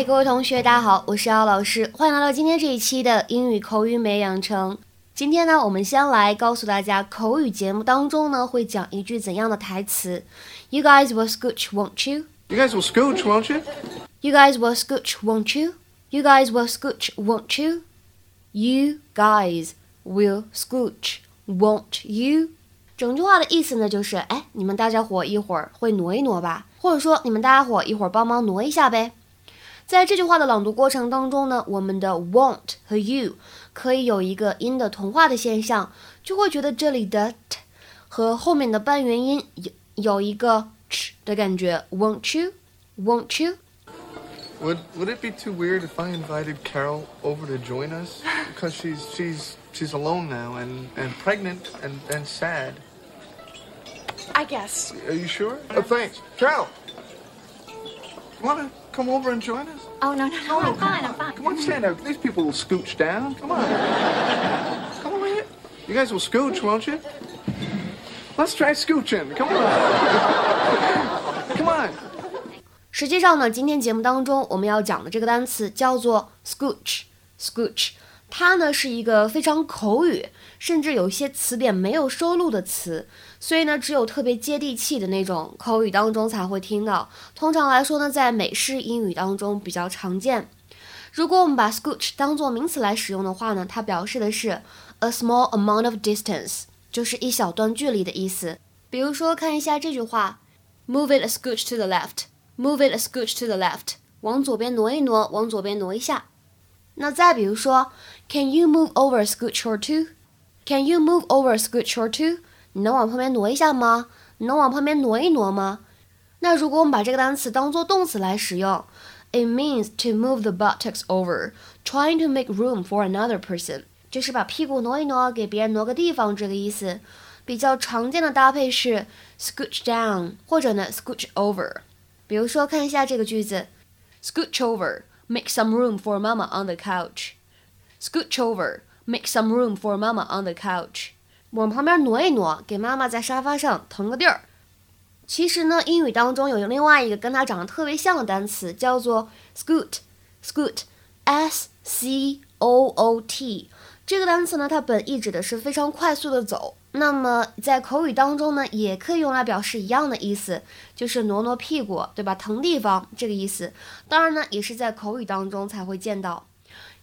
嗨，各位同学，大家好，我是姚老师，欢迎来到今天这一期的英语口语美养成。今天呢，我们先来告诉大家，口语节目当中呢会讲一句怎样的台词。You guys will scooch, won't you? You guys will scooch, won't you? You guys will scooch, won't you? You guys will scooch, won't you? You guys will scooch, won't you? 整句话的意思呢，就是哎，你们大家伙一会儿会挪一挪吧，或者说你们大家伙一会儿帮忙挪一下呗。在这句话的朗读过程当中呢，我们的 won't 和 you 可以有一个音的同化的现象，就会觉得这里的 t 和后面的半元音有有一个 ch 的感觉。Won't you? Won't you? Would Would it be too weird if I invited Carol over to join us? Because she's she's she's alone now and and pregnant and and sad. I guess. Are you sure? Oh, thanks, Carol. You want to come over and join us? Oh, no, no, no. I'm fine. I'm Come fine. on, stand up. These people will scooch down. Come on. Come on in. You guys will scooch, won't you? Let's try scooching. Come on. Come on. 实际上呢，今天节目当中我们要讲的这个单词叫做 scooch，scooch，它呢是一个非常口语， 甚至有一些词典没有收录的词，所以呢，只有特别接地气的那种口语当中才会听到。通常来说呢，在美式英语当中比较常见。如果我们把 scooch 当做名词来使用的话呢，它表示的是 a small amount of distance，就是一小段距离的意思。比如说，看一下这句话，move it a scooch to the left。Move it a scooch to the left，往左边挪一挪，往左边挪一下。那再比如说，Can you move over a scooch or two？” two？Can you move over a scooch or two？你能往旁边挪一下吗？你能往旁边挪一挪吗？那如果我们把这个单词当做动词来使用，it means to move the buttocks over, trying to make room for another person，就是把屁股挪一挪，给别人挪个地方这个意思。比较常见的搭配是 scooch down，或者呢 scooch over。比如说，看一下这个句子：Scooch over, make some room for Mama on the couch. Scooch over, Make some room for Mama on the couch. 往旁边挪一挪，给妈妈在沙发上腾个地儿。其实呢，英语当中有另外一个跟它长得特别像的单词，叫做 scoot。scoot，s c o o t。这个单词呢，它本意指的是非常快速的走。那么在口语当中呢，也可以用来表示一样的意思，就是挪挪屁股，对吧？腾地方这个意思。当然呢，也是在口语当中才会见到。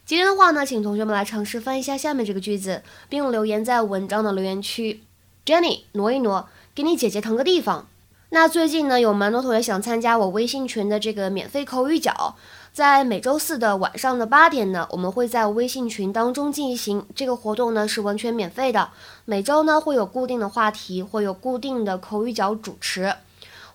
今天的话呢，请同学们来尝试翻译一下下面这个句子，并留言在文章的留言区。Jenny，挪一挪，给你姐姐腾个地方。那最近呢，有蛮多同学想参加我微信群的这个免费口语角。在每周四的晚上的八点呢，我们会在微信群当中进行这个活动呢，是完全免费的。每周呢会有固定的话题，会有固定的口语角主持。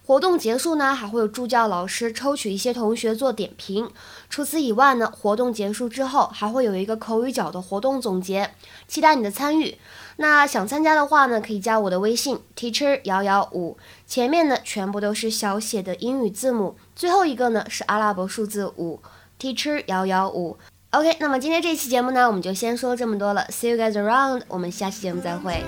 活动结束呢，还会有助教老师抽取一些同学做点评。除此以外呢，活动结束之后还会有一个口语角的活动总结，期待你的参与。那想参加的话呢，可以加我的微信 teacher 幺幺五，前面呢全部都是小写的英语字母，最后一个呢是阿拉伯数字五 teacher 幺幺五。OK，那么今天这期节目呢，我们就先说这么多了。See you guys around，我们下期节目再会。